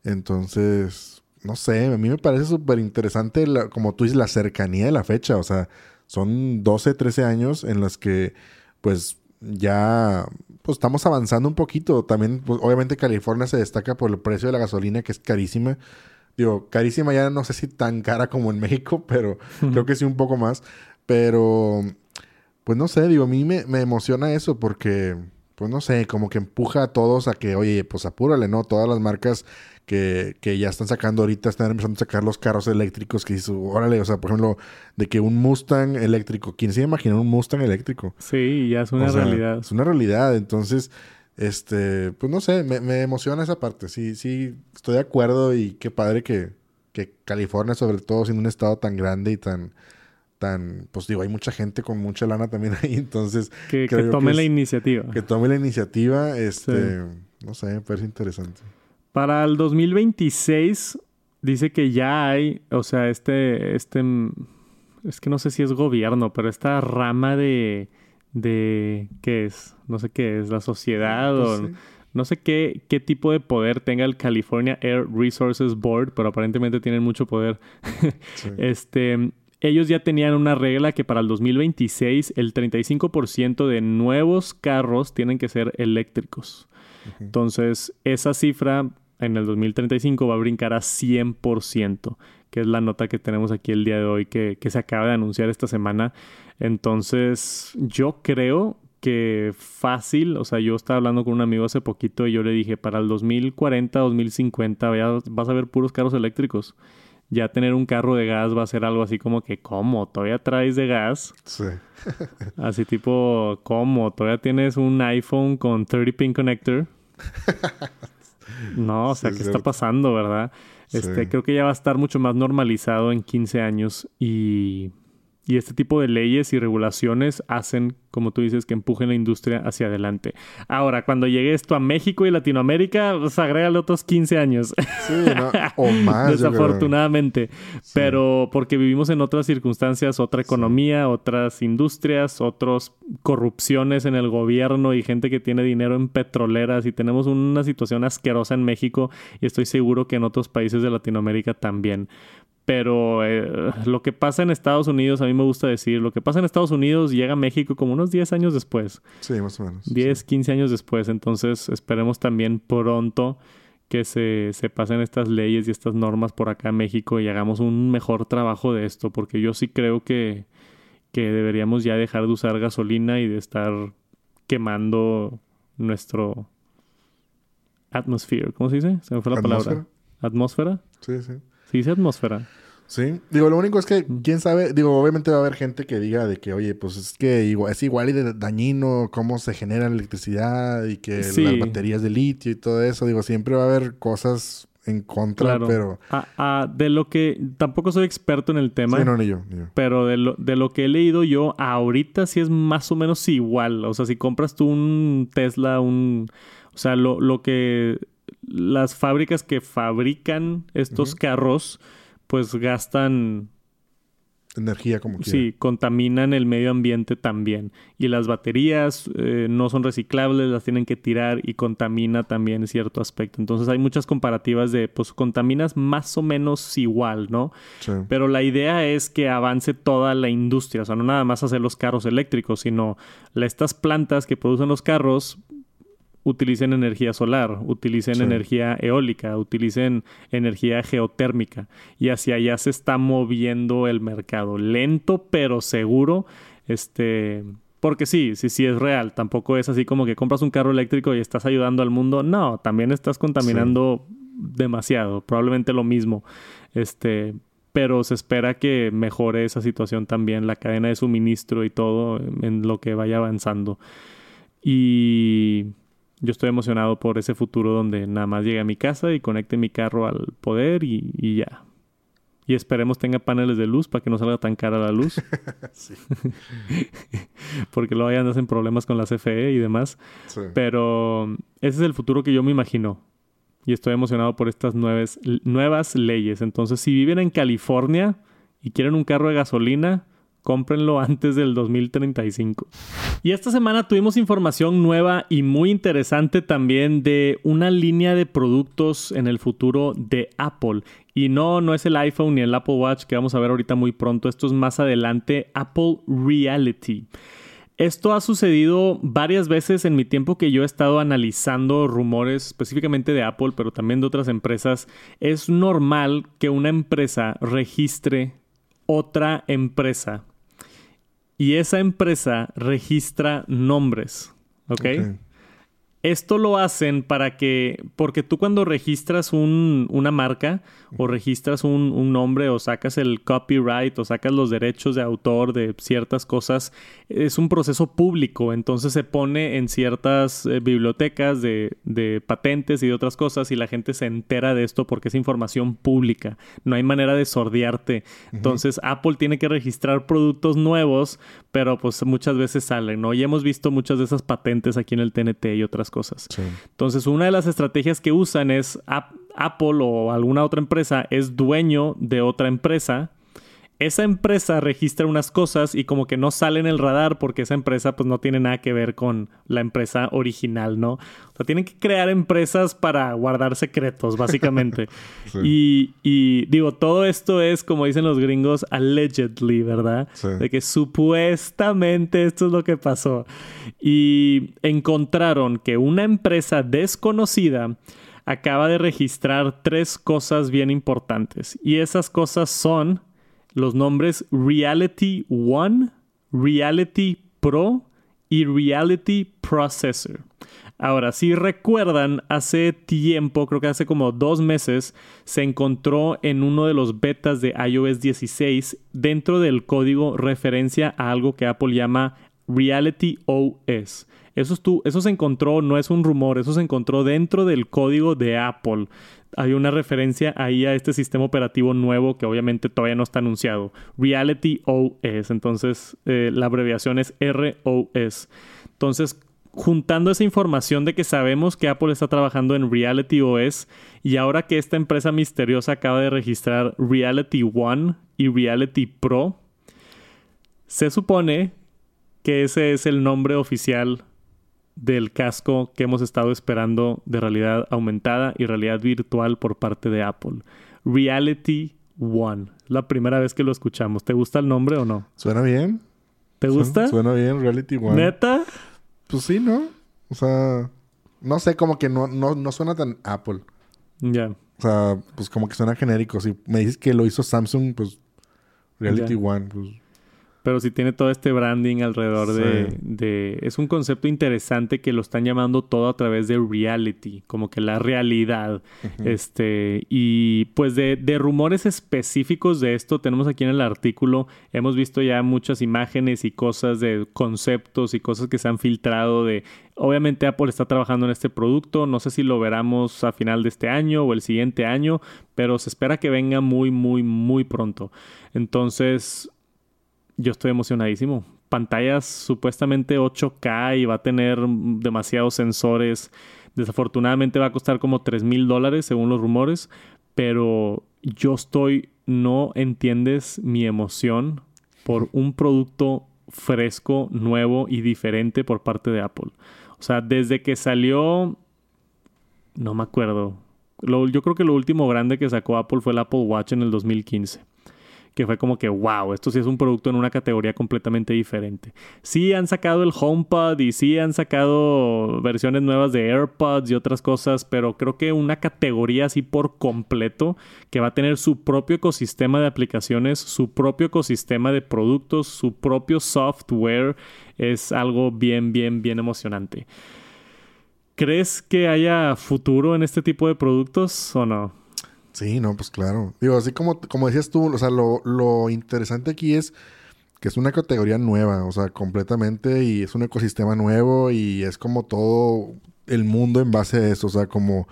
Entonces, no sé, a mí me parece súper interesante, como tú dices, la cercanía de la fecha. O sea, son 12, 13 años en las que, pues, ya pues estamos avanzando un poquito. También, pues, obviamente California se destaca por el precio de la gasolina, que es carísima. Digo, carísima ya no sé si tan cara como en México, <laughs> pero creo que sí un poco más. Pero, pues no sé, digo, a mí me, me emociona eso porque, pues no sé, como que empuja a todos a que, oye, pues apúrale, ¿no? Todas las marcas que, que, ya están sacando ahorita, están empezando a sacar los carros eléctricos que dices, órale, o sea, por ejemplo, de que un Mustang eléctrico, ¿quién se imagina un Mustang eléctrico? Sí, ya es una realidad. Es una realidad, entonces, este, pues no sé, me, me, emociona esa parte, sí, sí, estoy de acuerdo y qué padre que, que California, sobre todo siendo un estado tan grande y tan tan, pues digo, hay mucha gente con mucha lana también <laughs> ahí, entonces... Que, que tome la iniciativa. Que tome la iniciativa, este, no sé, me parece interesante. Para el 2026 dice que ya hay, o sea, este, este, es que no sé si es gobierno, pero esta rama de, de, ¿qué es? No sé qué es, la sociedad pues o... No sé qué, qué tipo de poder tenga el California Air Resources Board, pero aparentemente tienen mucho poder. <laughs> Este, ellos ya tenían una regla que para el 2026 el 35% de nuevos carros tienen que ser eléctricos. Entonces, esa cifra en el 2035 va a brincar a 100%, que es la nota que tenemos aquí el día de hoy, que, se acaba de anunciar esta semana. Entonces, yo creo que fácil, o sea, yo estaba hablando con un amigo hace poquito y yo le dije, para el 2040, 2050 vas a ver puros carros eléctricos. ya tener un carro de gas va a ser algo así como que, ¿cómo? ¿Todavía traes de gas? Sí. <laughs> así tipo, ¿cómo? ¿Todavía tienes un iPhone con 30 pin connector? <laughs> no, o sea, ¿qué está pasando, verdad? Este, creo que ya va a estar mucho más normalizado en 15 años y y este tipo de leyes y regulaciones hacen, como tú dices, que empujen la industria hacia adelante. Ahora, cuando llegue esto a México y Latinoamérica, pues agrégale otros 15 años. Sí, o <laughs> más. Desafortunadamente. Pero porque vivimos en otras circunstancias, otra economía, otras industrias, otras corrupciones en el gobierno y gente que tiene dinero en petroleras y tenemos una situación asquerosa en México y estoy seguro que en otros países de Latinoamérica también pero eh, lo que pasa en Estados Unidos, a mí me gusta decir, lo que pasa en Estados Unidos llega a México como unos 10 años después. Sí, más o menos. 10, 15 años después. Entonces esperemos también pronto que se, se, pasen estas leyes y estas normas por acá en México y hagamos un mejor trabajo de esto, porque yo sí creo que, que deberíamos ya dejar de usar gasolina y de estar quemando nuestro atmosphere. ¿Cómo se dice? Se me fue la palabra. ¿Atmósfera? Sí, sí. Sí, dice atmósfera. Sí, digo, lo único es que, quién sabe, digo, obviamente va a haber gente que diga de que, oye, pues es que igual, es igual y de dañino cómo se genera la electricidad y que las baterías de litio y todo eso, digo, siempre va a haber cosas en contra, pero... Ah, ah, de lo que, tampoco soy experto en el tema. Sí, no, ni yo, Pero de lo, de lo que he leído yo, ahorita sí es más o menos igual, o sea, si compras tú un Tesla, un... O sea, lo, lo que las fábricas que fabrican estos carros, pues gastan energía como quiera. Sí, contaminan el medio ambiente también. Y las baterías eh, no son reciclables, las tienen que tirar y contamina también cierto aspecto. Entonces hay muchas comparativas de, pues contaminas más o menos igual, ¿no? Sí. Pero la idea es que avance toda la industria, o sea, no nada más hacer los carros eléctricos, sino estas plantas que producen los carros utilicen energía solar, utilicen energía eólica, utilicen energía geotérmica. Y hacia allá se está moviendo el mercado. Lento pero seguro. Este. Porque sí, sí, sí es real. Tampoco es así como que compras un carro eléctrico y estás ayudando al mundo. No, también estás contaminando demasiado. Probablemente lo mismo. Este. Pero se espera que mejore esa situación también, la cadena de suministro y todo en lo que vaya avanzando. Y yo estoy emocionado por ese futuro donde nada más llegue a mi casa y conecte mi carro al poder y, ya. Y esperemos tenga paneles de luz para que no salga tan cara la luz. <laughs> <laughs> Porque luego ya andas en problemas con la CFE y demás. Pero ese es el futuro que yo me imagino. Y estoy emocionado por estas nuevas, nuevas leyes. Entonces, si viven en California y quieren un carro de gasolina, cómprenlo <laughs> antes del 2035. Y esta semana tuvimos información nueva y muy interesante también de una línea de productos en el futuro de Apple. Y no, no es el iPhone ni el Apple Watch que vamos a ver ahorita muy pronto. Esto es más adelante Apple Reality. Esto ha sucedido varias veces en mi tiempo que yo he estado analizando rumores específicamente de Apple, pero también de otras empresas. Es normal que una empresa registre otra empresa y esa empresa registra nombres. ¿Ok? Esto lo hacen para que, porque tú cuando registras una marca o registras un, nombre o sacas el copyright o sacas los derechos de autor de ciertas cosas, es un proceso público, entonces se pone en ciertas eh, bibliotecas de, patentes y de otras cosas y la gente se entera de esto porque es información pública, no hay manera de sordearte. Entonces Apple tiene que registrar productos nuevos, pero pues muchas veces salen, ¿no? Y hemos visto muchas de esas patentes aquí en el TNT y otras cosas. Entonces, una de las estrategias que usan es Apple o alguna otra empresa es dueño de otra empresa esa empresa registra unas cosas y como que no sale en el radar porque esa empresa pues no tiene nada que ver con la empresa original, ¿no? O sea, tienen que crear empresas para guardar secretos, básicamente. <laughs> y, y, digo, todo esto es, como dicen los gringos, allegedly, ¿verdad? De que supuestamente esto es lo que pasó. Y encontraron que una empresa desconocida acaba de registrar tres cosas bien importantes. Y esas cosas son los nombres Reality One, Reality Pro y Reality Processor. Ahora, si recuerdan, hace tiempo, creo que hace como dos meses, se encontró en uno de los betas de iOS 16 dentro del código referencia a algo que Apple llama Reality OS. Eso, eso se encontró, no es un rumor, eso se encontró dentro del código de Apple. Hay una referencia ahí a este sistema operativo nuevo que obviamente todavía no está anunciado. Reality OS. Entonces, eh, la abreviación es ROS. Entonces, juntando esa información de que sabemos que Apple está trabajando en Reality OS y ahora que esta empresa misteriosa acaba de registrar Reality One y Reality Pro, se supone que ese es el nombre oficial del casco que hemos estado esperando de realidad aumentada y realidad virtual por parte de Apple. Reality One. La primera vez que lo escuchamos. ¿Te gusta el nombre o no? Suena bien. ¿Te gusta? Suena bien, Reality One. ¿Neta? Pues sí, ¿no? O sea, no sé, como que no, no, suena tan Apple. Ya. O sea, pues como que suena genérico. Si me dices que lo hizo Samsung, pues Reality One, pues pero sí tiene todo este branding alrededor de, Es un concepto interesante que lo están llamando todo a través de reality, como que la realidad. Este, y pues de, de, rumores específicos de esto, tenemos aquí en el artículo, hemos visto ya muchas imágenes y cosas de conceptos y cosas que se han filtrado de... Obviamente Apple está trabajando en este producto, no sé si lo veremos a final de este año o el siguiente año, pero se espera que venga muy, muy, muy pronto. Entonces, yo estoy emocionadísimo. Pantallas supuestamente 8K y va a tener demasiados sensores. Desafortunadamente va a costar como 3 mil dólares según los rumores. Pero yo estoy, no entiendes mi emoción por un producto fresco, nuevo y diferente por parte de Apple. O sea, desde que salió, no me acuerdo. yo creo que lo último grande que sacó Apple fue el Apple Watch en el 2015 que fue como que, wow, esto sí es un producto en una categoría completamente diferente. Sí han sacado el HomePod y sí han sacado versiones nuevas de AirPods y otras cosas, pero creo que una categoría así por completo que va a tener su propio ecosistema de aplicaciones, su propio ecosistema de productos, su propio software, es algo bien, bien, bien emocionante. ¿Crees que haya futuro en este tipo de productos o no? Sí, no, pues claro. Digo, así como, como decías tú, o sea, lo, lo interesante aquí es que es una categoría nueva, o sea, completamente, y es un ecosistema nuevo y es como todo el mundo en base a eso, o sea, como,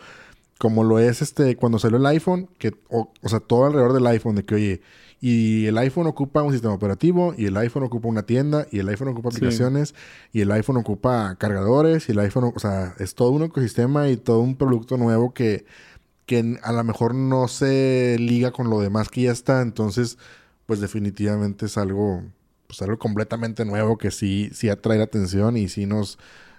como lo es este, cuando salió el iPhone, que, o, sea, todo alrededor del iPhone, de que, oye, y el iPhone ocupa un sistema operativo, y el iPhone ocupa una tienda, y el iPhone ocupa aplicaciones, y el iPhone ocupa cargadores, y el iPhone, o sea, es todo un ecosistema y todo un producto nuevo que que a lo mejor no se liga con lo demás que ya está. Entonces, pues definitivamente es algo, pues algo completamente nuevo que sí, sí atrae la atención y sí nos,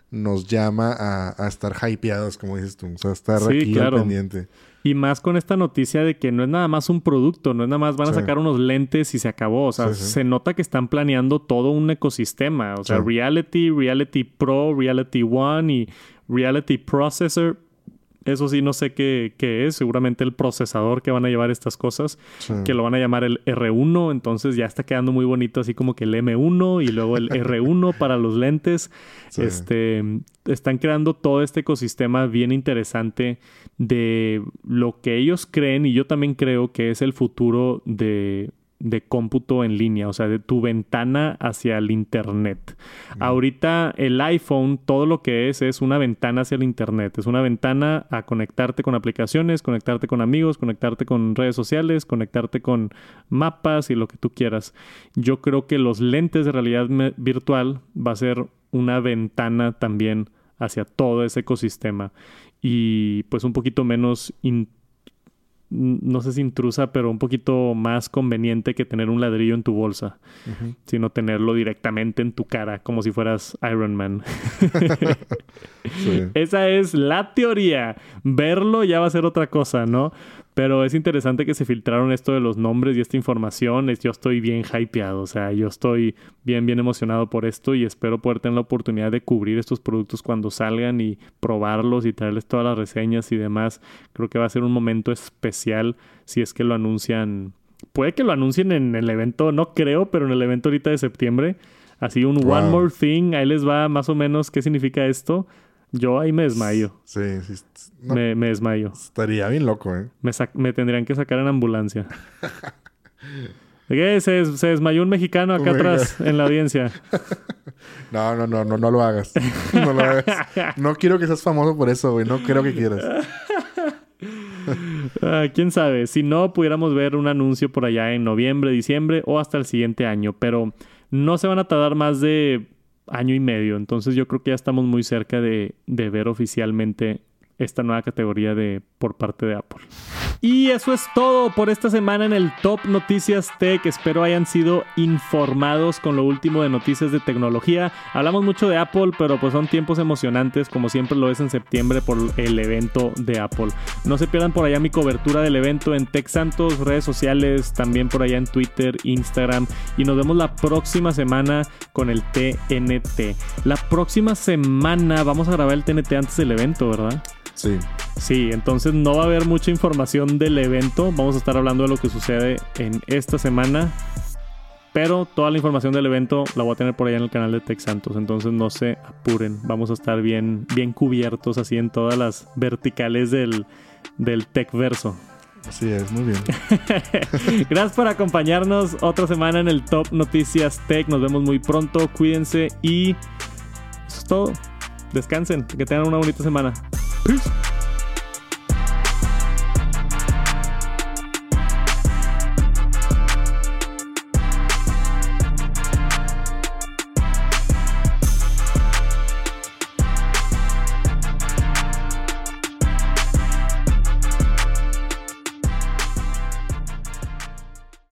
nos llama a, estar hypeados, como dices tú. O sea, estar aquí pendiente. Y más con esta noticia de que no es nada más un producto, no es nada más van a sacar unos lentes y se acabó. O sea, se nota que están planeando todo un ecosistema. O sea, Reality, Reality Pro, Reality One y Reality Processor eso sí, no sé qué, es. Seguramente el procesador que van a llevar estas cosas, que lo van a llamar el R1. Entonces ya está quedando muy bonito, así como que el M1 y luego el <laughs> R1 para los lentes. Este, están creando todo este ecosistema bien interesante de lo que ellos creen y yo también creo que es el futuro de de cómputo en línea, o sea, de tu ventana hacia el Internet. Ahorita el iPhone, todo lo que es, es una ventana hacia el Internet. Es una ventana a conectarte con aplicaciones, conectarte con amigos, conectarte con redes sociales, conectarte con mapas y lo que tú quieras. Yo creo que los lentes de realidad virtual va a ser una ventana también hacia todo ese ecosistema y pues un poquito menos no sé si intrusa, pero un poquito más conveniente que tener un ladrillo en tu bolsa, sino tenerlo directamente en tu cara, como si fueras Iron Man. <laughs> Esa es la teoría. Verlo ya va a ser otra cosa, ¿no? Pero es interesante que se filtraron esto de los nombres y esta información. Yo estoy bien hypeado, o sea, yo estoy bien, bien emocionado por esto y espero poder tener la oportunidad de cubrir estos productos cuando salgan y probarlos y traerles todas las reseñas y demás. Creo que va a ser un momento especial si es que lo anuncian. Puede que lo anuncien en el evento, no creo, pero en el evento ahorita de septiembre Así un One More Thing, ahí les va más o menos qué significa esto. Yo ahí me desmayo. Sí, sí. me, desmayo. Estaría bien loco, ¿eh? Me, tendrían que sacar en ambulancia. <laughs> ¿Qué? Se, se, desmayó un mexicano acá atrás en la audiencia. <laughs> No, no, no, no, no lo hagas. <laughs> No lo hagas. No quiero que seas famoso por eso, güey. No creo que quieras. Ah, Quién sabe. Si no, pudiéramos ver un anuncio por allá en noviembre, diciembre o hasta el siguiente año. Pero no se van a tardar más de año y medio. Entonces yo creo que ya estamos muy cerca de, de ver oficialmente esta nueva categoría de por parte de Apple. Y eso es todo por esta semana en el Top Noticias Tech. Espero hayan sido informados con lo último de noticias de tecnología. Hablamos mucho de Apple, pero pues son tiempos emocionantes, como siempre lo es en septiembre por el evento de Apple. No se pierdan por allá mi cobertura del evento en Tech Santos, redes sociales, también por allá en Twitter, Instagram. Y nos vemos la próxima semana con el TNT. La próxima semana vamos a grabar el TNT antes del evento, ¿verdad? Sí. Sí, entonces no va a haber mucha información del evento. Vamos a estar hablando de lo que sucede en esta semana. Pero toda la información del evento la voy a tener por allá en el canal de Tech Santos. Entonces no se apuren. Vamos a estar bien, bien cubiertos así en todas las verticales del, del Tech Verso. Así es, muy bien. <laughs> Gracias por acompañarnos otra semana en el Top Noticias Tech. Nos vemos muy pronto. Cuídense y eso es todo. Descansen. Que tengan una bonita semana. Peace.